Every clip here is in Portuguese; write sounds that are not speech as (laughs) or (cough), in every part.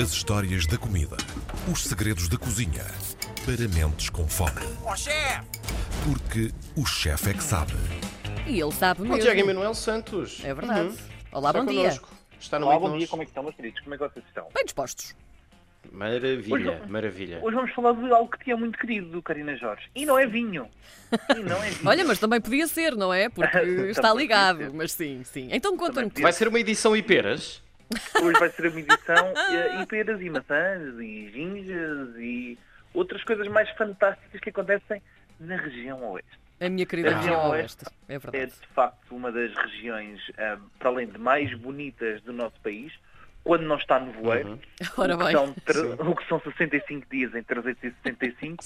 As histórias da comida. Os segredos da cozinha. Para mentes com fome. Ó chefe! Porque o chefe é que sabe. E ele sabe O mesmo. Tiago Emanuel Santos. É verdade. Uhum. Olá, Está bom dia. connosco. Está no Olá, bom dia, como é que estão, meus queridos? Como é que vocês estão? Bem dispostos. Maravilha, Hoje- maravilha. Hoje vamos falar de algo que tinha muito querido do Karina Jorge. E não é vinho. E não é vinho. (laughs) Olha, mas também podia ser, não é? Porque (laughs) está ligado. Mas sim, sim. Então conta-me. Vai ser uma edição e peras? Hoje vai ser uma edição eh, (laughs) e peras e maçãs e ginjas e outras coisas mais fantásticas que acontecem na região oeste. A minha querida Ah. região Oeste. oeste. É É de facto uma das regiões, ah, para além de mais bonitas do nosso país, quando não está nevoeiro. Uhum. (laughs) Ora o, que são, o que são 65 dias em 365,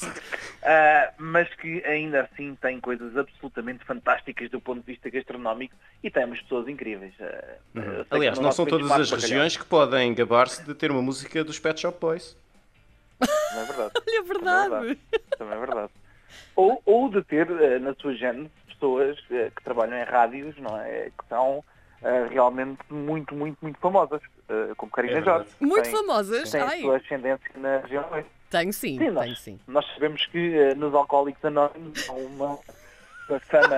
ah, mas que ainda assim tem coisas absolutamente fantásticas do ponto de vista gastronómico e tem umas pessoas incríveis. Sei que Aliás, no não são todas as bacalhau. regiões que podem gabar-se de ter uma música dos Pet Shop Boys. Não é verdade. (laughs) Olha, é verdade. Também é verdade. Ou, ou de ter eh, na sua gênese pessoas eh, que trabalham em rádios, não é? Que são eh, realmente muito, muito, muito famosas, eh, como Karina É. Jorge. Muito Tem- famosas. Tem a Ai, sua ascendência na região oeste. tenho sim, Sim, nós, tenho sim. nós sabemos que eh, nos Alcoólicos Anónimos há uma, (laughs) uma fama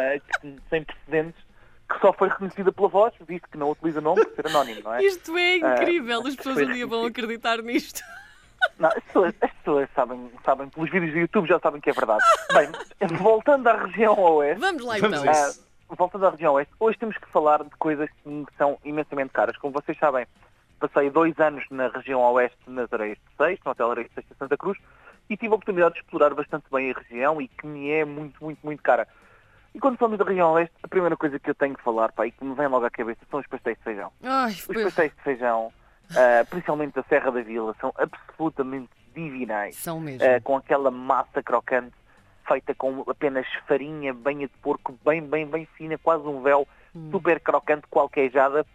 sem precedentes que só foi reconhecida pela voz, visto que não utiliza nome por ser anónimo, não é? Isto é incrível. As pessoas um dia vão acreditar nisto. Não, as pessoas, as pessoas sabem, sabem, pelos vídeos do YouTube já sabem que é verdade. Bem, (laughs) voltando à região oeste, Vamos lá Vamos então. a ah, voltando à região oeste, hoje temos que falar de coisas que são imensamente caras. Como vocês sabem, passei dois anos na região oeste, nas Areias de Seixo, no Hotel Areias de Seixo de Santa Cruz, e tive a oportunidade de explorar bastante bem a região e que me é muito, muito, muito cara. E quando falamos da região oeste, a primeira coisa que eu tenho que falar, pá, e que me vem logo à cabeça, são os pastéis de feijão. Ai, Os pastéis de feijão, ah, principalmente da Serra da Vila, são absolutamente divinais. São mesmo. Eh, com aquela massa crocante feita com apenas farinha, banha de porco, bem, bem, bem fina, quase um véu, super crocante, qualquejada.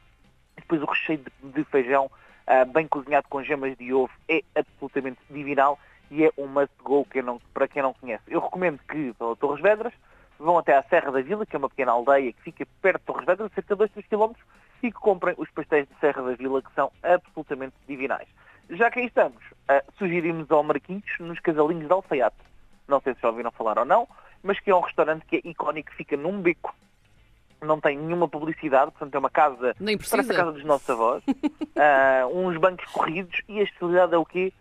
E depois o recheio de, de feijão ah, bem cozinhado com gemas de ovo é absolutamente divinal e é um must go quem não- para quem não conhece. Eu recomendo que vão a Torres Vedras, vão até à Serra da Vila, que é uma pequena aldeia que fica perto de Torres Vedras, cerca de 2, 3 km, e que comprem os pastéis de Serra da Vila, que são absolutamente divinais. Já que aí estamos, ah, sugerimos ao Marquinhos nos casalinhos de Alfaiate. Não sei se já ouviram falar ou não, mas que é um restaurante que é icónico, que fica num beco, não tem nenhuma publicidade, portanto é uma casa, Nem parece a casa dos nossos avós, (laughs) ah, uns bancos corridos e a especialidade é o quê?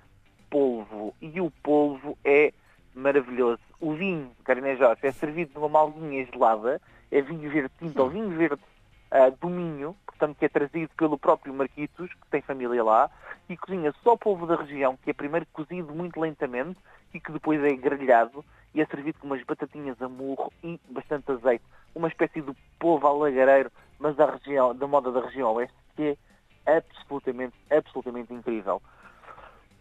Polvo. E o polvo é maravilhoso. O vinho, Carina Jorge, é servido numa malguinha gelada, é vinho verde tinto ou vinho verde ah, do Minho, portanto que é trazido pelo próprio Marquitos, que tem família lá, e cozinha só polvo da região, que é primeiro cozido muito lentamente e que depois é grelhado e é servido com umas batatinhas a murro e bastante azeite. Uma espécie de polvo alagareiro, mas da região, da moda da região oeste, que é absolutamente, absolutamente incrível.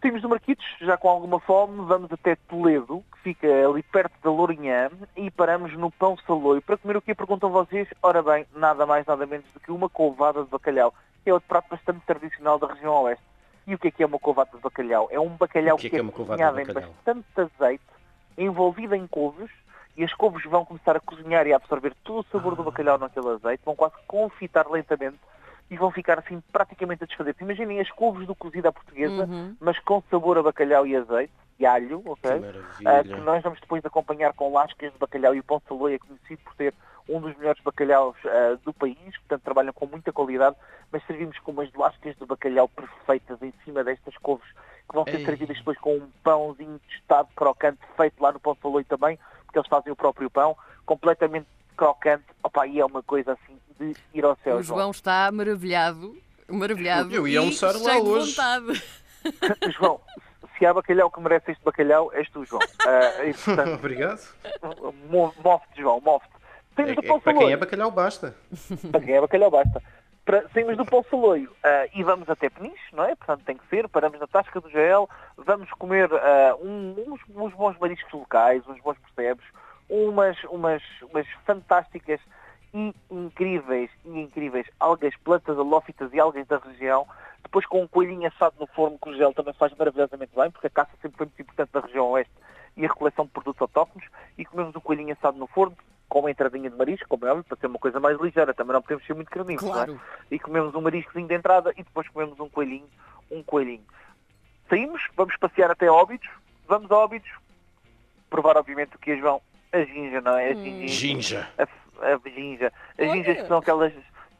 Saímos do Marquitos, já com alguma fome, vamos até Toledo, que fica ali perto da Lourinhã, e paramos no Pão Saloio para comer o que perguntam vocês? Ora bem, nada mais, nada menos do que uma couvada de bacalhau. É outro prato bastante tradicional da região oeste. E o que é que é uma couvada de bacalhau? É um bacalhau que é que é couve de cozinhado em bastante azeite, envolvido em couves, e as couves vão começar a cozinhar e a absorver todo o sabor Ah. do bacalhau naquele azeite, vão quase confitar lentamente e vão ficar assim praticamente a desfazer. Imaginem as couves do cozido à portuguesa, Uhum. mas com sabor a bacalhau e azeite, e alho, ok? Que maravilha. que nós vamos depois acompanhar com lascas de bacalhau e o pão saloio é conhecido por ter um dos melhores bacalhaus ah, do país, portanto trabalham com muita qualidade, mas servimos com umas lascas de bacalhau perfeitas em cima destas couves, que vão ser Ei. servidas depois com um pãozinho tostado, crocante, feito lá no pão saloio também, porque eles fazem o próprio pão, completamente crocante, opa, e é uma coisa assim de ir ao céu, O João está maravilhado. Maravilhado. Eu ia e almoçar lá de hoje. vontade. (laughs) João, se há bacalhau que merece este bacalhau, és tu, João. (laughs) Ah, e, portanto, Obrigado. mo- move-te, João, move-te. É, Temos é para quem é bacalhau basta. Para quem é bacalhau basta. Para, saímos do Pão Saloio ah, e vamos até Peniche, não é? Portanto tem que ser, paramos na Tasca do Jael, vamos comer ah, um- uns, uns bons mariscos locais, uns bons percebes, umas, umas, umas fantásticas e incríveis, e incríveis algas, plantas halófitas e algas da região, depois com um coelhinho assado no forno que o gel também faz maravilhosamente bem, porque a caça sempre foi muito importante na região oeste e a recoleção de produtos autóctonos, e comemos o coelhinho assado no forno, com uma entradinha de marisco, como é óbvio, para ser uma coisa mais ligeira, também não podemos ser muito carnívoros, não é? Claro. E comemos um mariscozinho de entrada e depois comemos um coelhinho, um coelhinho. saímos, vamos passear até Óbidos, vamos a Óbidos, provar obviamente o que é João, a ginja, não é? A ginja. Ginja. A, a ginja. As ginjas que são aquelas,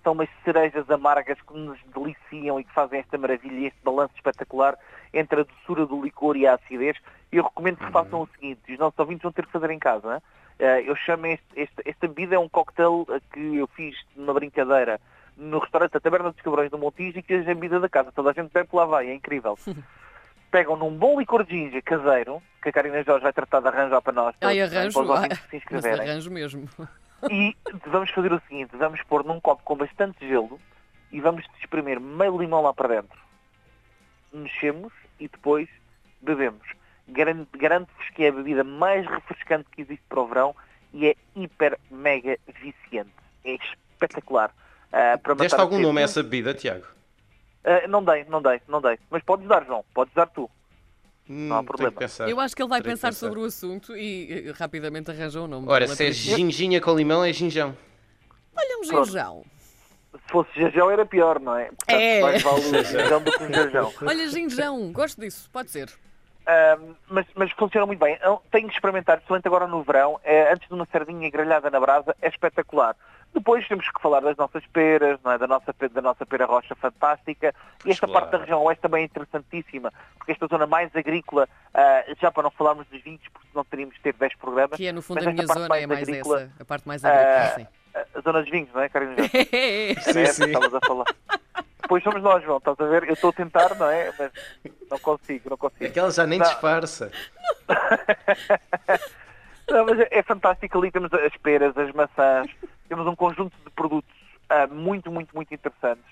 são umas cerejas amargas que nos deliciam e que fazem esta maravilha e este balanço espetacular entre a doçura do licor e a acidez. Eu recomendo que façam o seguinte, os nossos ouvintes vão ter que fazer em casa? Eh, eu chamo este, este, esta bebida é um cocktail eh, que eu fiz numa brincadeira no restaurante da Taberna dos Cabrões do Montijo e que é a bebida da casa. Toda a gente bebe lá vai, é incrível. (laughs) Pegam num bom licor de ginja caseiro, que a Karina Jorge vai tratar de arranjar para nós. Ai, para os arranjo. Ai, que se inscreverem. arranjo mesmo. E vamos fazer o seguinte, vamos pôr num copo com bastante gelo e vamos espremer meio limão lá para dentro. Mexemos e depois bebemos. Garan- Garanto-vos que é a bebida mais refrescante que existe para o verão e é hiper, mega viciante. É espetacular. Para Deste algum nome a essa bebida, Tiago? Ah, não dei, não dei, não dei. Mas podes dar, João. Podes dar tu. Hum, há tenho que problema. Eu acho que ele vai pensar pensar. sobre o assunto e rapidamente arranja um nome. Ora, se é ginginha com limão, é ginjão. Olha um ginjão. Se fosse jajão era pior, não é? Portanto, É. mais vale o do que (laughs) o. Olha, ginjão. Gosto disso. Pode ser. Ahm, mas, mas funciona muito bem. Eu Tenho que experimentar, principalmente agora no verão, é, antes de uma sardinha grelhada na brasa, é espetacular. Depois temos que falar das nossas peras, não é? da, nossa, da nossa pera rocha fantástica. E esta Claro. parte da região oeste também é interessantíssima, porque esta zona mais agrícola, ah, já para não falarmos dos vinhos, porque senão teríamos de ter 10 programas. Que é, no fundo, a minha zona mais é mais agrícola, essa. A parte mais agrícola, sim. a- zona dos vinhos, não é, Karina? (laughs) Sim, É, sim. estavas a falar. Depois somos nós, João, estás a ver? Eu estou a tentar, não é? Mas não consigo, não consigo. Aquela já nem Não. disfarça. (laughs) Não, mas é, é fantástico ali, temos as peras, as maçãs, temos um conjunto de produtos ah, muito, muito, muito interessantes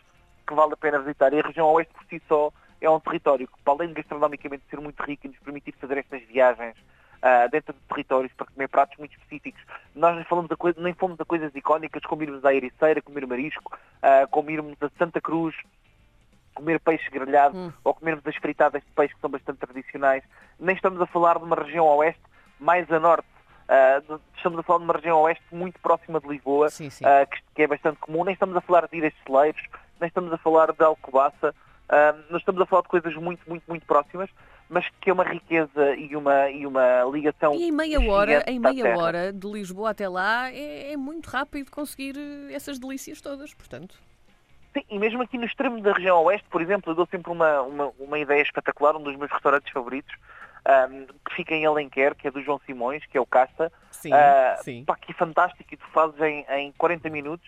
que vale a pena visitar. E a região oeste por si só é um território que, para além de gastronomicamente ser muito rico e nos permitir fazer estas viagens ah, dentro de territórios para comer pratos muito específicos, nós nem, falamos coisa, nem fomos a coisas icónicas, como irmos à Ericeira, comer marisco, ah, como irmos a Santa Cruz, comer peixe grelhado Hum. ou comermos as fritadas de peixe que são bastante tradicionais. Nem estamos a falar de uma região oeste mais a norte. De- estamos a falar de uma região oeste muito próxima de Lisboa, Sim, sim. ah, que, que é bastante comum. Nem estamos a falar de ilhas celeiros, nem estamos a falar de Alcobaça. Ah, nós estamos a falar de coisas muito, muito, muito próximas, mas que é uma riqueza e uma, e uma ligação E em meia hora, em meia terra. hora de Lisboa até lá é, é muito rápido conseguir eh, essas delícias todas, portanto. Sim, e mesmo aqui no extremo da região oeste, por exemplo, eu dou sempre uma, uma, uma ideia espetacular, um dos meus restaurantes favoritos, ahm, que fica em Alenquer, que é do João Simões, que é o Casta. Sim, Ah, sim. Pá, que fantástico, e tu fazes em, em 40 minutos.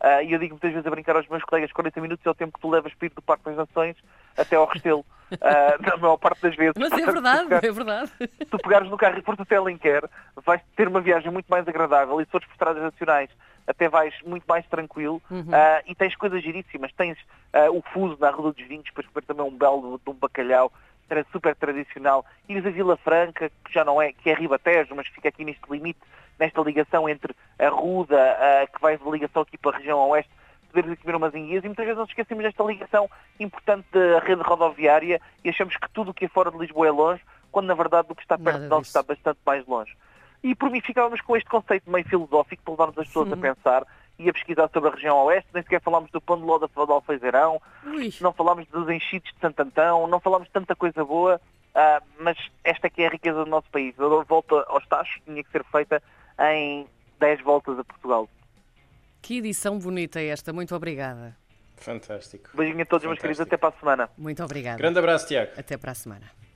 Ah, e eu digo muitas vezes a brincar aos meus colegas, 40 minutos é o tempo que tu levas para ir do Parque das Nações até ao Restelo. (laughs) Ah, na maior parte das vezes. Mas é verdade, pegares- é verdade. se tu pegares no carro e fores até Alenquer, vais ter uma viagem muito mais agradável e se fores por estradas nacionais até vais muito mais tranquilo Uhum. ah, e tens coisas giríssimas. Tens ah, o fuso na Rua dos Vinhos, para comer também um belo de um bacalhau super tradicional. Ires a Vila Franca, que já não é, que é Ribatejo, mas que fica aqui neste limite, nesta ligação entre a Ruda, ah, que vai de ligação aqui para a região oeste, poderes ir comer umas enguias e muitas vezes nós esquecemos desta ligação importante da rede rodoviária e achamos que tudo o que é fora de Lisboa é longe, quando na verdade o que está perto Nada de nós está bastante mais longe. E por mim ficávamos com este conceito meio filosófico para levarmos as pessoas Uhum. a pensar e a pesquisar sobre a região oeste, nem sequer falámos do pão de ló da de Alfeizarão, Ui, não falámos dos enchidos de Santo Antão, não falámos de tanta coisa boa, ah, mas esta aqui é a riqueza do nosso país. A volta aos tachos tinha que ser feita em 10 voltas a Portugal. que edição bonita é esta. Muito obrigada. Fantástico. Beijinho a todos, meus Fantástico. queridos, até para a semana. Muito obrigada. Grande abraço, Tiago. Até para a semana.